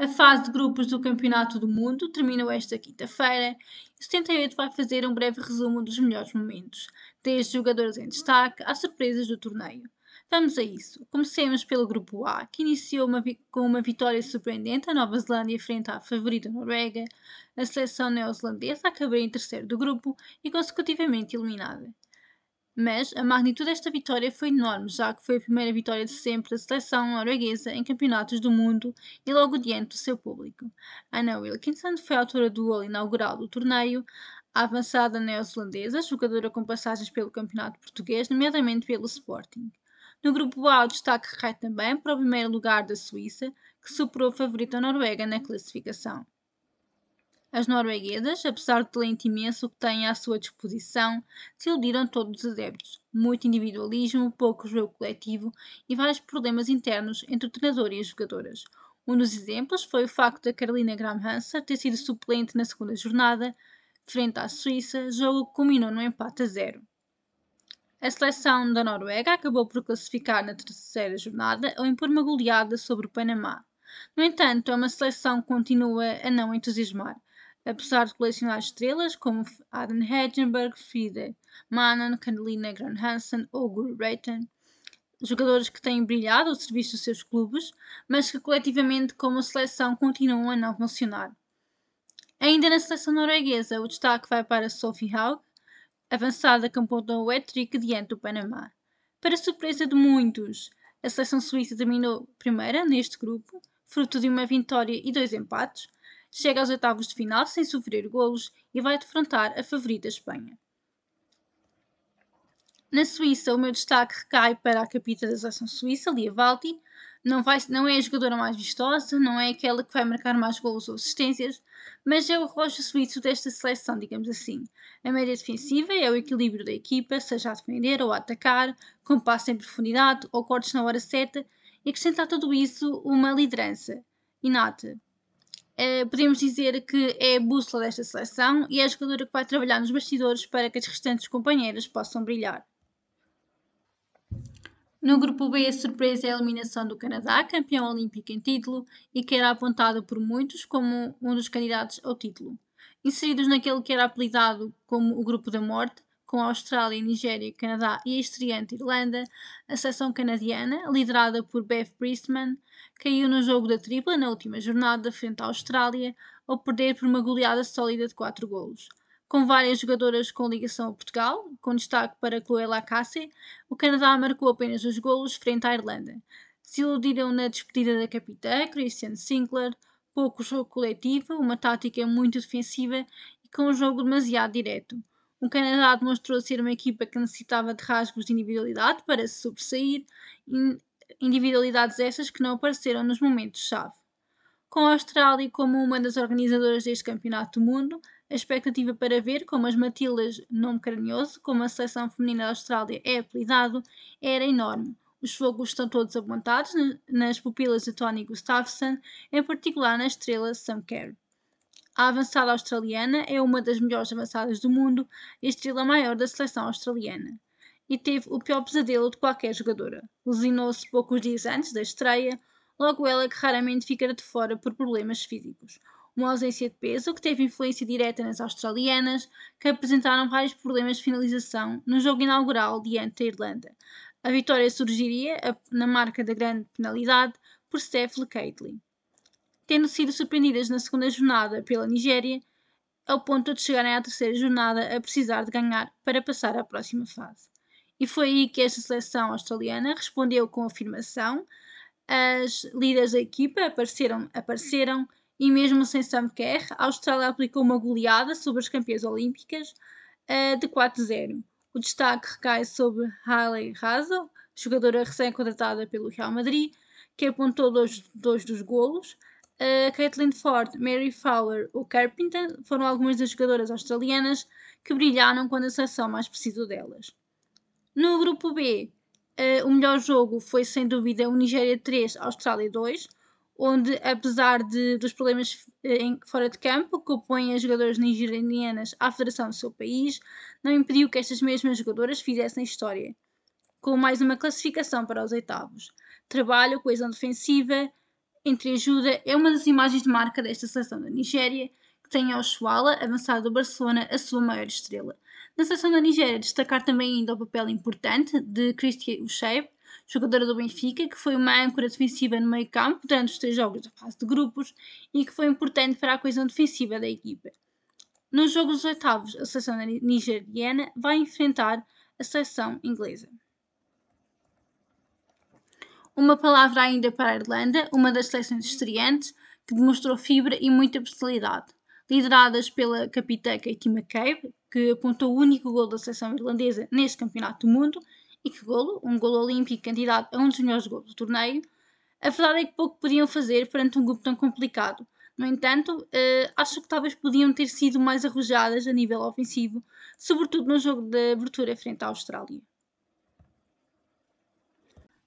A fase de grupos do Campeonato do Mundo terminou esta quinta-feira e o 78 vai fazer um breve resumo dos melhores momentos, desde jogadores em destaque às surpresas do torneio. Vamos a isso. Comecemos pelo grupo A, que iniciou uma com uma vitória surpreendente a Nova Zelândia frente à favorita Noruega. A seleção neozelandesa acabou em terceiro do grupo e consecutivamente eliminada. Mas a magnitude desta vitória foi enorme, já que foi a primeira vitória de sempre da seleção norueguesa em campeonatos do mundo e logo diante do seu público. Anna Wilkinson foi a autora do gol inaugural do torneio, a avançada neozelandesa, jogadora com passagens pelo campeonato português, nomeadamente pelo Sporting. No grupo A, o destaque recai também para o primeiro lugar da Suíça, que superou a favorita Noruega na classificação. As norueguesas, apesar do talento imenso que têm à sua disposição, desiludiram todos os adeptos. Muito individualismo, pouco jogo coletivo e vários problemas internos entre o treinador e as jogadoras. Um dos exemplos foi o facto da Carolina Graham ter sido suplente na segunda jornada, frente à Suíça, jogo que culminou no empate a zero. A seleção da Noruega acabou por classificar na terceira jornada ao impor uma goleada sobre o Panamá. No entanto, é uma seleção que continua a não entusiasmar apesar de colecionar estrelas como Adam Hedgenberg, Frida Manan, Carolina Gran Hansen ou Guru Reitan, jogadores que têm brilhado ao serviço dos seus clubes, mas que coletivamente como seleção continuam a não funcionar. Ainda na seleção norueguesa, o destaque vai para Sophie Haug, avançada que apontou o hat-trick diante do Panamá. Para surpresa de muitos, a seleção suíça terminou primeira neste grupo, fruto de uma vitória e dois empates, chega aos oitavos de final sem sofrer golos e vai defrontar a favorita Espanha. Na Suíça, o meu destaque recai para a capitã da seleção suíça, Lia Valti. Não, vai, não é a jogadora mais vistosa, não é aquela que vai marcar mais gols ou assistências, mas é o relógio suíço desta seleção, digamos assim. A média defensiva é o equilíbrio da equipa, seja a defender ou a atacar, com passe em profundidade ou cortes na hora certa, e acrescentar tudo isso uma liderança inata, Uh, podemos dizer que é a bússola desta seleção e é a jogadora que vai trabalhar nos bastidores para que as restantes companheiras possam brilhar. No grupo B, a surpresa é a eliminação do Canadá, campeão olímpico em título e que era apontado por muitos como um dos candidatos ao título. Inseridos naquele que era apelidado como o Grupo da Morte, com a Austrália, Nigéria, Canadá e a estreante Irlanda, a seleção canadiana, liderada por Beth Priestman, caiu no jogo da tripla na última jornada frente à Austrália, ao perder por uma goleada sólida de 4 golos. Com várias jogadoras com ligação a Portugal, com destaque para Chloé Lacasse, o Canadá marcou apenas os golos frente à Irlanda. Se iludiram na despedida da capitã, Christian Sinclair, pouco jogo coletivo, uma tática muito defensiva e com um jogo demasiado direto. O Canadá demonstrou ser uma equipa que necessitava de rasgos de individualidade para se sobressair, individualidades essas que não apareceram nos momentos-chave. Com a Austrália como uma das organizadoras deste Campeonato do Mundo, a expectativa para ver como as Matildas, nome carinhoso, como a seleção feminina da Austrália é apelidado, era enorme. Os fogos estão todos apontados nas pupilas de Tony Gustafsson, em particular na estrela Sam Kerr. A avançada australiana é uma das melhores avançadas do mundo e a estrela maior da seleção australiana. E teve o pior pesadelo de qualquer jogadora. Lesionou-se poucos dias antes da estreia, logo ela que raramente ficara de fora por problemas físicos. Uma ausência de peso que teve influência direta nas australianas, que apresentaram vários problemas de finalização no jogo inaugural diante da Irlanda. A vitória surgiria na marca da grande penalidade por Steph Caitlin tendo sido surpreendidas na segunda jornada pela Nigéria, ao ponto de chegarem à terceira jornada a precisar de ganhar para passar à próxima fase. E foi aí que esta seleção australiana respondeu com afirmação. As líderes da equipa apareceram, apareceram e mesmo sem Sam Kerr, a Austrália aplicou uma goleada sobre as campeãs olímpicas uh, de 4-0. O destaque recai sobre Hailey Hazel, jogadora recém-contratada pelo Real Madrid, que apontou dois, dois dos golos, uh, Caitlin Ford, Mary Fowler ou Carpenter foram algumas das jogadoras australianas que brilharam quando a seleção mais precisou delas. No grupo B, uh, o melhor jogo foi sem dúvida o Nigéria 3, Austrália 2, onde, apesar de, dos problemas uh, em, fora de campo que opõem as jogadoras nigerianas à federação do seu país, não impediu que estas mesmas jogadoras fizessem história, com mais uma classificação para os oitavos. Trabalho, coesão defensiva, entre ajuda é uma das imagens de marca desta seleção da Nigéria, que tem Oshuala, avançado do Barcelona, a sua maior estrela. Na seleção da Nigéria, destacar também ainda o papel importante de Christian Ucheib, jogadora do Benfica, que foi uma âncora defensiva no meio campo durante os três jogos da fase de grupos e que foi importante para a coesão defensiva da equipa. Nos jogos dos oitavos, a seleção nigeriana vai enfrentar a seleção inglesa. Uma palavra ainda para a Irlanda, uma das seleções estreantes, que demonstrou fibra e muita personalidade. Lideradas pela capitã Katie McCabe, que apontou o único gol da seleção irlandesa neste Campeonato do Mundo, e que golo, um golo olímpico candidato a um dos melhores golos do torneio, a verdade é que pouco podiam fazer perante um grupo tão complicado. No entanto, uh, acho que talvez podiam ter sido mais arrojadas a nível ofensivo, sobretudo no jogo de abertura frente à Austrália.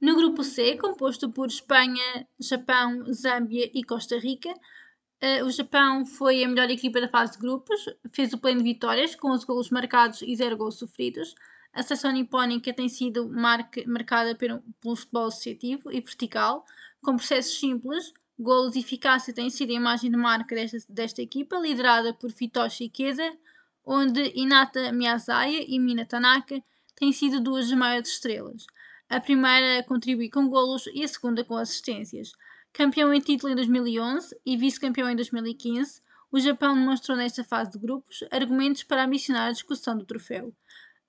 No grupo C, composto por Espanha, Japão, Zâmbia e Costa Rica, uh, o Japão foi a melhor equipa da fase de grupos, fez o pleno de vitórias, com os golos marcados e zero gols sofridos. A seleção nipónica tem sido marca, marcada pelo, pelo futebol associativo e vertical, com processos simples, golos e eficácia têm sido a imagem de marca desta, desta equipa, liderada por Fitoshi Ikeda, onde Inata Miyazaya e Mina Tanaka têm sido duas maiores estrelas a primeira a contribuir com golos e a segunda com assistências. Campeão em título em 2011 e vice-campeão em 2015, o Japão demonstrou nesta fase de grupos argumentos para ambicionar a discussão do troféu.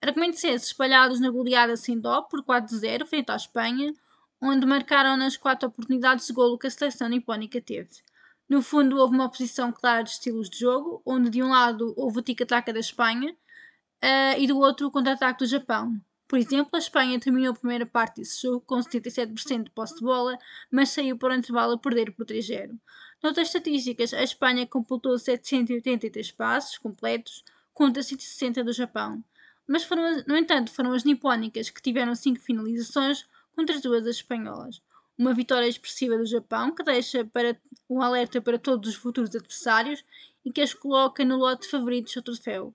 Argumentos esses espalhados na goleada sem dó por 4-0 frente à Espanha, onde marcaram nas quatro oportunidades de golo que a seleção nipónica teve. No fundo, houve uma oposição clara de estilos de jogo, onde de um lado houve o tic-tac da Espanha uh, e do outro o contra-ataque do Japão. Por exemplo, a Espanha terminou a primeira parte desse jogo com 77% de posse de bola, mas saiu para o intervalo a perder por 3-0. Noutras estatísticas, a Espanha completou 783 passos completos contra 160 do Japão. Mas, foram, no entanto, foram as nipónicas que tiveram 5 finalizações contra as duas das espanholas. Uma vitória expressiva do Japão que deixa para um alerta para todos os futuros adversários e que as coloca no lote de favoritos ao troféu.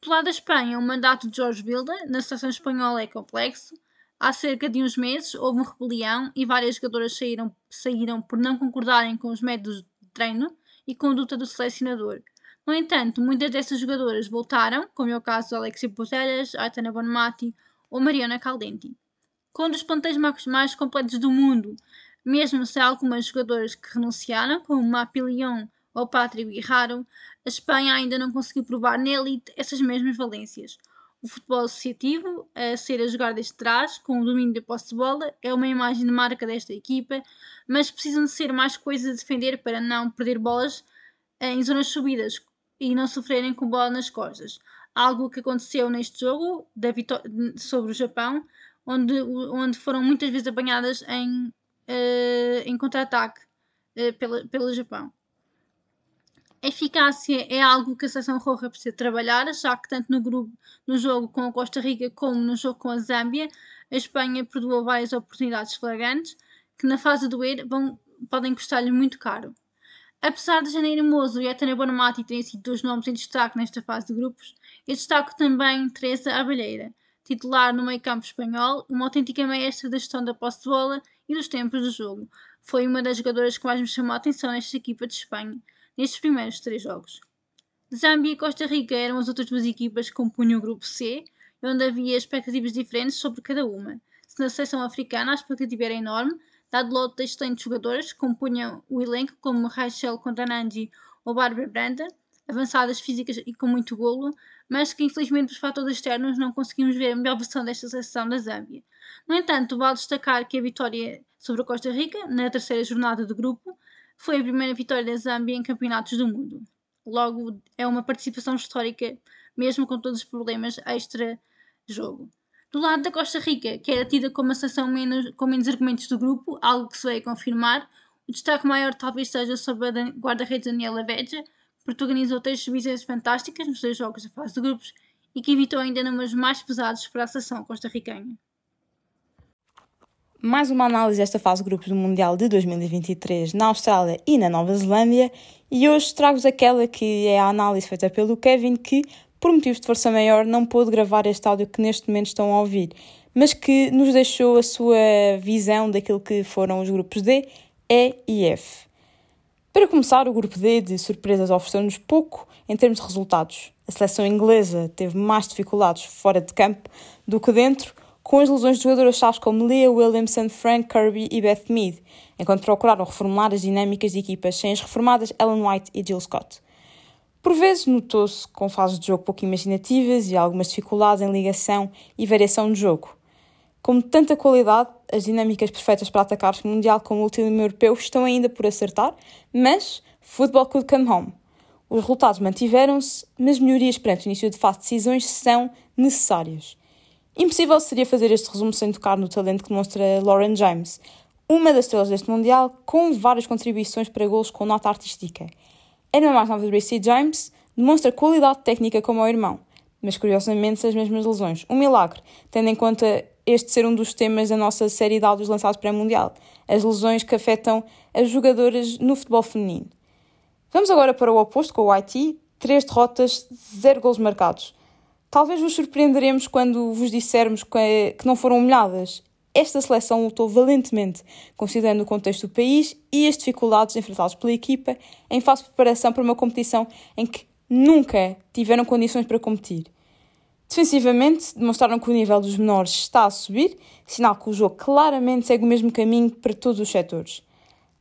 Do lado da Espanha, o mandato de Jorge Vilda na seleção espanhola é complexo. Há cerca de uns meses houve uma rebelião e várias jogadoras saíram, saíram por não concordarem com os métodos de treino e conduta do selecionador. No entanto, muitas dessas jogadoras voltaram, como é o caso de Alexia Putellas, Aitana Bonmati ou Mariana Caldenti. Com um dos plantéis mais completos do mundo, mesmo se há algumas jogadoras que renunciaram, como Mapi Ou Patrick Guirraro, a Espanha ainda não conseguiu provar na elite essas mesmas valências. O futebol associativo, a ser a jogar desde trás, com o domínio da posse de bola, é uma imagem de marca desta equipa, mas precisam de ser mais coisas a defender para não perder bolas em zonas subidas e não sofrerem com bola nas costas. Algo que aconteceu neste jogo sobre o Japão, onde, onde foram muitas vezes apanhadas em, uh, em contra-ataque uh, pelo Japão. Eficácia é algo que a seleção roja precisa trabalhar, já que tanto no, grupo, no jogo com a Costa Rica como no jogo com a Zâmbia, a Espanha perdoou várias oportunidades flagrantes que na fase do doer vão, podem custar-lhe muito caro. Apesar de Janeiro Mozo e Etana Bonamati terem sido dois nomes em destaque nesta fase de grupos, eu destaco também Teresa Abelheira, titular no meio campo espanhol, uma autêntica maestra da gestão da posse de bola e dos tempos do jogo. Foi uma das jogadoras que mais me chamou a atenção nesta equipa de Espanha nestes primeiros três jogos. Zâmbia e Costa Rica eram as outras duas equipas que compunham o grupo C, onde havia expectativas diferentes sobre cada uma. Se na seleção africana a expectativa era enorme, dado o lote de excelentes jogadores que compunham o elenco, como Rachel Contanangi ou Barbara Branda, avançadas físicas e com muito golo, mas que infelizmente por fatores externos não conseguimos ver a melhor versão desta seleção da Zâmbia. No entanto, vale destacar que a vitória sobre a Costa Rica, na terceira jornada do grupo, foi a primeira vitória da Zâmbia em campeonatos do mundo. Logo, é uma participação histórica, mesmo com todos os problemas extra-jogo. Do lado da Costa Rica, que era tida como a seleção menos, com menos argumentos do grupo, algo que se veio confirmar, o destaque maior talvez seja sobre a guarda-redes Daniela Veja, que protagonizou três submissões fantásticas nos dois jogos da fase de grupos e que evitou ainda números mais pesados para a seleção costarriquenha mais uma análise desta fase de grupos do Mundial de 2023 na Austrália e na Nova Zelândia e hoje trago-vos aquela que é a análise feita pelo Kevin que, por motivos de força maior, não pôde gravar este áudio que neste momento estão a ouvir, mas que nos deixou a sua visão daquilo que foram os grupos D, E e F. Para começar, o grupo D de surpresas ofereceu-nos pouco em termos de resultados. A seleção inglesa teve mais dificuldades fora de campo do que dentro, com as lesões de jogadoras-chave como Leah Williamson, Frank Kirby e Beth Mead, enquanto procuraram reformular as dinâmicas de equipas sem as reformadas Ellen White e Jill Scott. Por vezes notou-se com fases de jogo pouco imaginativas e algumas dificuldades em ligação e variação de jogo. Com tanta qualidade, as dinâmicas perfeitas para atacar o Mundial como o último europeu estão ainda por acertar, mas football could come home. Os resultados mantiveram-se, mas melhorias perante o início de fase de decisões são necessárias. Impossível seria fazer este resumo sem tocar no talento que demonstra Lauren James, uma das estrelas deste Mundial, com várias contribuições para gols com nota artística. A irmã mais nova de Gracie James demonstra qualidade técnica como o irmão, mas curiosamente as mesmas lesões. Um milagre, tendo em conta este ser um dos temas da nossa série de áudios lançados para o Mundial, as lesões que afetam as jogadoras no futebol feminino. Vamos agora para o oposto com o Haiti, três derrotas, zero gols marcados. Talvez vos surpreenderemos quando vos dissermos que, não foram humilhadas. Esta seleção lutou valentemente, considerando o contexto do país e as dificuldades enfrentadas pela equipa em fase de preparação para uma competição em que nunca tiveram condições para competir. Defensivamente, demonstraram que o nível dos menores está a subir, sinal que o jogo claramente segue o mesmo caminho para todos os setores.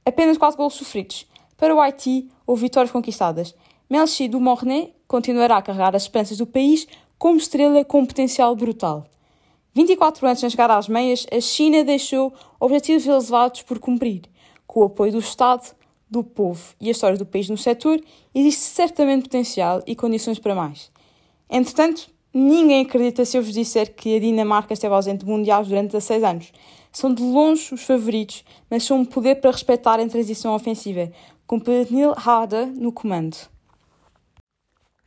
Apenas 4 gols sofridos. Para o Haiti, houve vitórias conquistadas. Melchi do continuará a carregar as esperanças do país como estrela com potencial brutal. 24 anos sem chegar às meias, a China deixou objetivos elevados por cumprir. Com o apoio do Estado, do povo e a história do país no setor, existe certamente potencial e condições para mais. Entretanto, Ninguém acredita se eu vos disser que a Dinamarca esteve ausente de mundiais durante 16 anos. São de longe os favoritos, mas são um poder para respeitar a transição ofensiva, com Pernil Harder no comando.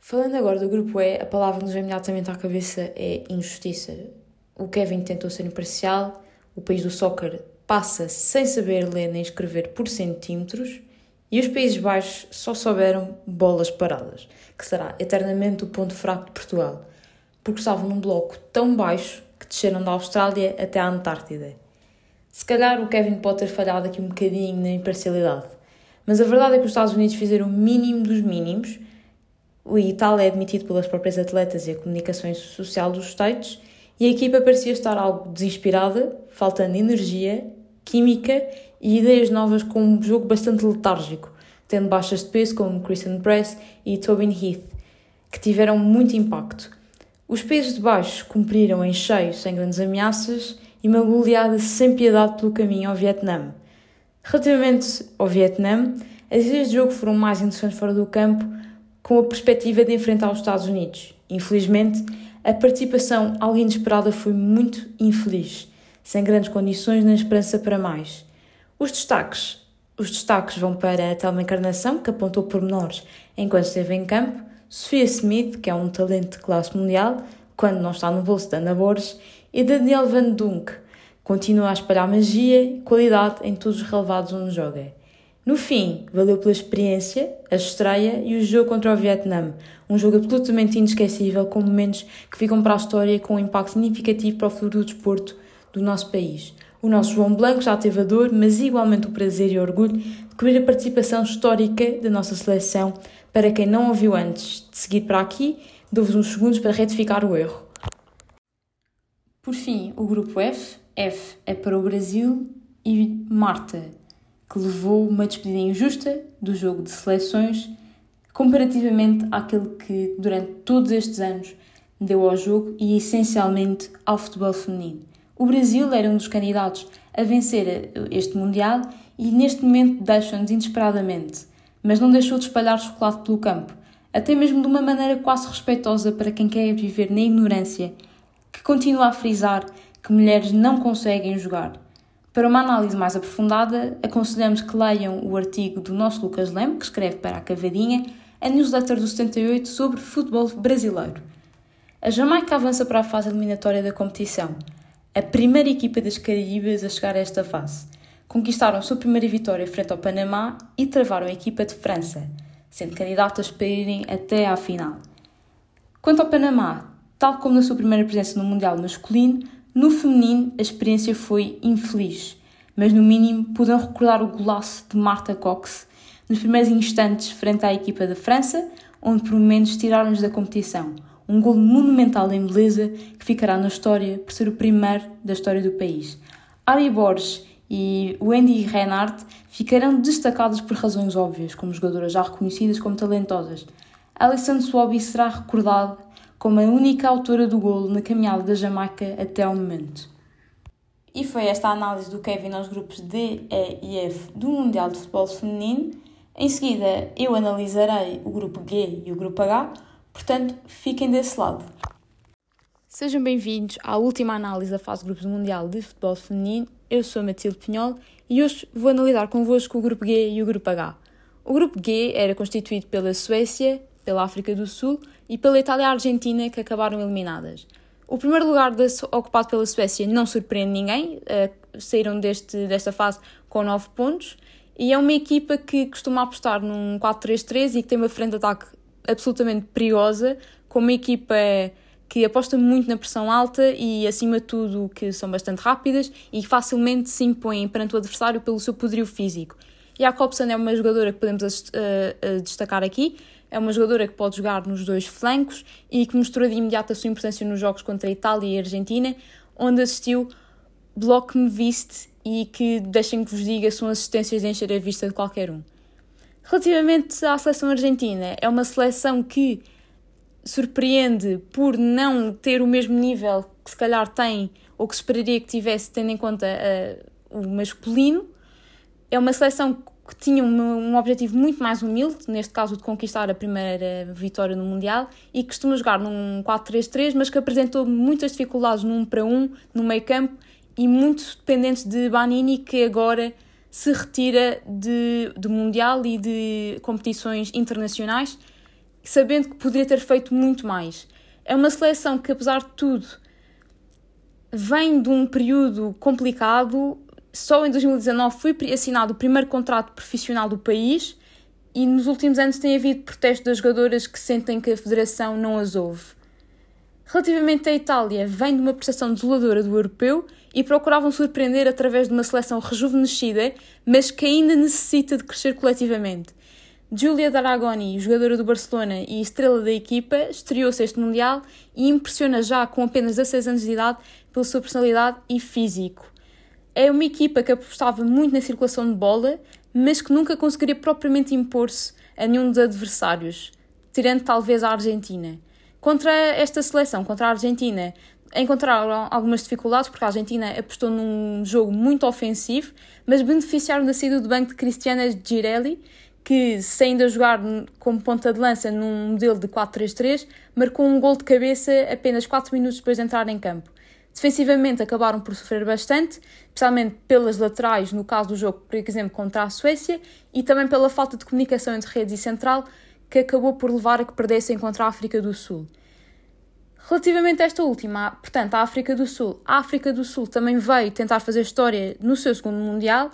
Falando agora do grupo E, a palavra que nos vem imediatamente à cabeça é injustiça. O Kevin tentou ser imparcial, o país do soccer passa sem saber ler nem escrever por centímetros e os Países Baixos só souberam bolas paradas, que será eternamente o ponto fraco de Portugal porque estavam num bloco tão baixo que desceram da Austrália até à Antártida. Se calhar o Kevin pode ter falhado aqui um bocadinho na imparcialidade, mas a verdade é que os Estados Unidos fizeram o mínimo dos mínimos, e tal é admitido pelas próprias atletas e a comunicação social dos States, e a equipa parecia estar algo desinspirada, faltando energia, química e ideias novas com um jogo bastante letárgico, tendo baixas de peso como Kristen Press e Tobin Heath, que tiveram muito impacto. Os pesos de baixo cumpriram em cheio, sem grandes ameaças, e uma goleada sem piedade pelo caminho ao Vietnã. Relativamente ao Vietnã, as ideias de jogo foram mais interessantes fora do campo, com a perspectiva de enfrentar os Estados Unidos. Infelizmente, a participação, algo inesperada, foi muito infeliz, sem grandes condições nem esperança para mais. Os destaques. Os destaques vão para a Thelma Encarnação, que apontou pormenores enquanto esteve em campo, Sofia Smith, que é um talento de classe mundial, quando não está no bolso de Ana Borges, e Daniel Van Dunk, continua a espalhar magia e qualidade em todos os relevados onde joga. No fim, valeu pela experiência, a estreia e o jogo contra o Vietnã, um jogo absolutamente inesquecível, com momentos que ficam para a história com um impacto significativo para o futuro do desporto do nosso país. O nosso João Blanco já teve a dor, mas igualmente o prazer e o orgulho de cobrir a participação histórica da nossa seleção para quem não ouviu antes de seguir para aqui, dou-vos uns segundos para retificar o erro. Por fim, o grupo F. F é para o Brasil e Marta, que levou uma despedida injusta do jogo de seleções comparativamente àquele que durante todos estes anos deu ao jogo e essencialmente ao futebol feminino. O Brasil era um dos candidatos a vencer este Mundial e neste momento deixam-nos inesperadamente mas não deixou de espalhar chocolate pelo campo, até mesmo de uma maneira quase respeitosa para quem quer viver na ignorância, que continua a frisar que mulheres não conseguem jogar. Para uma análise mais aprofundada, aconselhamos que leiam o artigo do nosso Lucas Leme, que escreve para a Cavadinha, a newsletter do 78 sobre futebol brasileiro. A Jamaica avança para a fase eliminatória da competição, a primeira equipa das Caraíbas a chegar a esta fase conquistaram sua primeira vitória frente ao Panamá e travaram a equipa de França, sendo candidatas para irem até à final. Quanto ao Panamá, tal como na sua primeira presença no Mundial masculino, no feminino a experiência foi infeliz, mas no mínimo poderão recordar o golaço de Marta Cox nos primeiros instantes frente à equipa da França, onde por momentos tiraram-nos da competição. Um gol monumental em beleza que ficará na história por ser o primeiro da história do país. Ari Borges e Wendy Reinhardt ficarão destacadas por razões óbvias, como jogadoras já reconhecidas como talentosas. Alison Swaby será recordada como a única autora do golo na caminhada da Jamaica até ao momento. E foi esta a análise do Kevin aos grupos D, E e F do Mundial de Futebol Feminino. Em seguida, eu analisarei o grupo G e o grupo H, portanto, fiquem desse lado. Sejam bem-vindos à última análise da fase de grupos do Mundial de Futebol Feminino. Eu sou a Matilde Pinhol e hoje vou analisar convosco o grupo G e o grupo H. O grupo G era constituído pela Suécia, pela África do Sul e pela Itália e a Argentina, que acabaram eliminadas. O primeiro lugar ocupado pela Suécia não surpreende ninguém, uh, saíram deste, desta fase com 9 pontos e é uma equipa que costuma apostar num 4-3-3 e que tem uma frente de ataque absolutamente perigosa, com uma equipa que aposta muito na pressão alta e, acima de tudo, que são bastante rápidas e facilmente se impõem perante o adversário pelo seu poderio físico. Jacobsen é uma jogadora que podemos uh, destacar aqui, é uma jogadora que pode jogar nos dois flancos e que mostrou de imediato a sua importância nos jogos contra a Itália e a Argentina, onde assistiu bloco me viste e que, deixem que vos diga, são assistências de encher a vista de qualquer um. Relativamente à seleção argentina, é uma seleção que surpreende por não ter o mesmo nível que se calhar tem ou que se esperaria que tivesse, tendo em conta uh, o masculino. É uma seleção tinha um, um, objetivo muito mais humilde, neste caso de conquistar a primeira vitória no Mundial, e que costuma jogar num 4-3-3, mas que apresentou muitas dificuldades num para um, no meio campo, e muito dependentes de Banini, que agora se retira de, do Mundial e de competições internacionais, sabendo que poderia ter feito muito mais. É uma seleção que, apesar de tudo, vem de um período complicado, só em 2019 foi assinado o primeiro contrato profissional do país e nos últimos anos tem havido protestos das jogadoras que sentem que a federação não as ouve. Relativamente à Itália, vem de uma prestação desoladora do europeu e procuravam surpreender através de uma seleção rejuvenescida, mas que ainda necessita de crescer coletivamente. Giulia D'Aragoni, jogadora do Barcelona e estrela da equipa, estreou-se este Mundial e impressiona já com apenas 16 anos de idade pela sua personalidade e físico é uma equipa que apostava muito na circulação de bola, mas que nunca conseguiria propriamente impor-se a nenhum dos adversários, tirando talvez a Argentina. Contra esta seleção, contra a Argentina, encontraram algumas dificuldades porque a Argentina apostou num jogo muito ofensivo, mas beneficiaram da saída do banco de Cristiana Girelli, que, sem ainda jogar como ponta de lança num modelo de 4-3-3, marcou um gol de cabeça apenas 4 minutos depois de entrar em campo. Defensivamente acabaram por sofrer bastante, especialmente pelas laterais, no caso do jogo, por exemplo, contra a Suécia, e também pela falta de comunicação entre redes e central, que acabou por levar a que perdessem contra a África do Sul. Relativamente a esta última, portanto, a África do Sul, a África do Sul também veio tentar fazer história no seu segundo Mundial.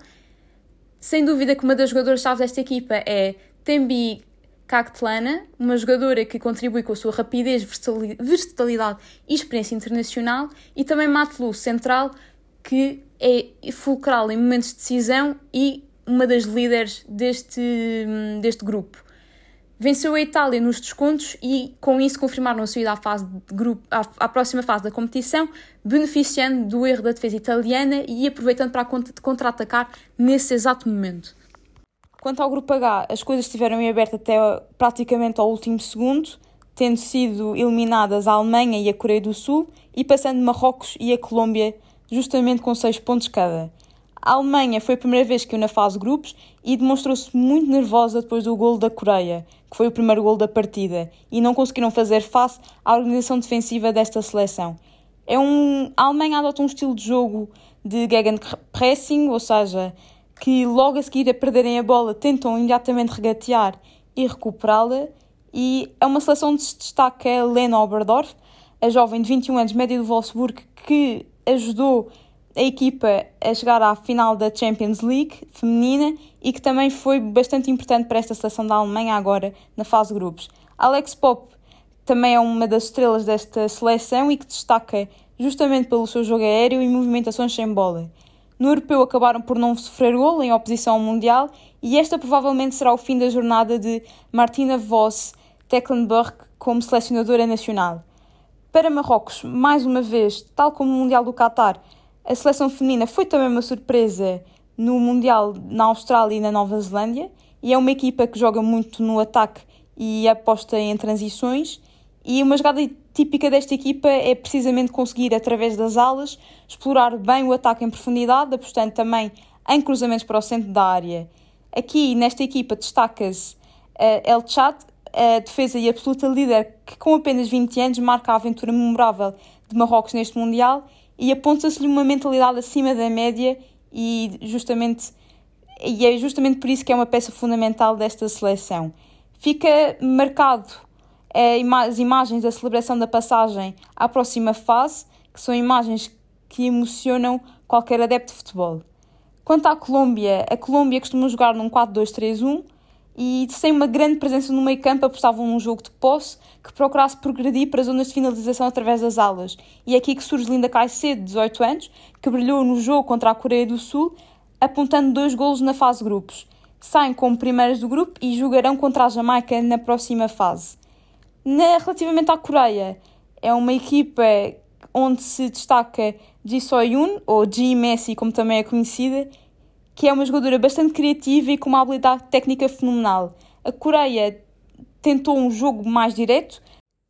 Sem dúvida que uma das jogadoras-chave desta equipa é Tembi Cactlana, uma jogadora que contribui com a sua rapidez, versatilidade e experiência internacional, e também Matlu, central, que é fulcral em momentos de decisão e uma das líderes deste, deste grupo. Venceu a Itália nos descontos e, com isso, confirmaram a sua ida à, fase de grupo, à, à próxima fase da competição, beneficiando do erro da defesa italiana e aproveitando para contra-atacar nesse exato momento. Quanto ao grupo H, as coisas estiveram em aberto até praticamente ao último segundo, tendo sido eliminadas a Alemanha e a Coreia do Sul e passando Marrocos e a Colômbia justamente com 6 pontos cada. A Alemanha foi a primeira vez que eu na fase grupos e demonstrou-se muito nervosa depois do golo da Coreia, que foi o primeiro golo da partida, e não conseguiram fazer face à organização defensiva desta seleção. É um, a Alemanha adota um estilo de jogo de gegenpressing, ou seja, que logo a seguir a perderem a bola tentam imediatamente regatear e recuperá-la. E é uma seleção de se destaca a Lena Oberdorf, a jovem de 21 anos, média do Wolfsburg, que ajudou a equipa a chegar à final da Champions League feminina e que também foi bastante importante para esta seleção da Alemanha agora na fase de grupos. Alex Pop também é uma das estrelas desta seleção e que destaca justamente pelo seu jogo aéreo e movimentações sem bola. No europeu acabaram por não sofrer golo em oposição ao Mundial e esta provavelmente será o fim da jornada de Martina Voss Tecklenburg como selecionadora nacional. Para Marrocos, mais uma vez, tal como no Mundial do Qatar, a seleção feminina foi também uma surpresa no Mundial na Austrália e na Nova Zelândia e é uma equipa que joga muito no ataque e aposta em transições e uma jogada típica desta equipa é precisamente conseguir, através das alas, explorar bem o ataque em profundidade, apostando também em cruzamentos para o centro da área. Aqui, nesta equipa, destaca-se uh, El Chad, a defesa e absoluta líder que, com apenas 20 anos, marca a aventura memorável de Marrocos neste Mundial e aponta-se-lhe uma mentalidade acima da média e justamente e é justamente por isso que é uma peça fundamental desta seleção. Fica marcado as imagens da celebração da passagem à próxima fase, que são imagens que emocionam qualquer adepto de futebol. Quanto à Colômbia, a Colômbia costuma jogar num 4-2-3-1 e sem uma grande presença no meio campo apostavam num jogo de posse que procurasse progredir para zonas de finalização através das alas. E é aqui que surge Linda Caicedo, de 18 anos, que brilhou no jogo contra a Coreia do Sul, apontando dois golos na fase grupos. Saem como primeiras do grupo e jogarão contra a Jamaica na próxima fase. Na, relativamente à Coreia, é uma equipa onde se destaca Ji Soyun, ou Ji Messi, como também é conhecida, que é uma jogadora bastante criativa e com uma habilidade técnica fenomenal. A Coreia tentou um jogo mais direto,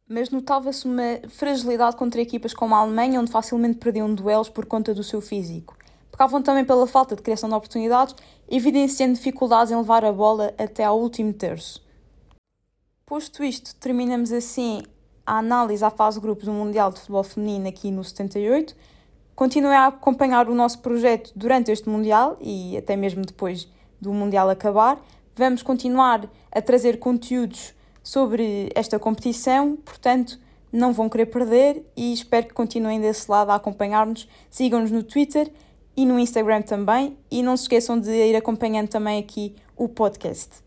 mas notava-se uma fragilidade contra equipas como a Alemanha, onde facilmente perdiam duelos por conta do seu físico. Pecavam também pela falta de criação de oportunidades, evidenciando dificuldades em levar a bola até ao último terço. Posto isto, terminamos assim a análise à fase de grupos do Mundial de Futebol Feminino aqui no 78. Continuem a acompanhar o nosso projeto durante este Mundial e até mesmo depois do Mundial acabar. Vamos continuar a trazer conteúdos sobre esta competição, portanto, não vão querer perder e espero que continuem desse lado a acompanhar-nos. Sigam-nos no Twitter e no Instagram também e não se esqueçam de ir acompanhando também aqui o podcast.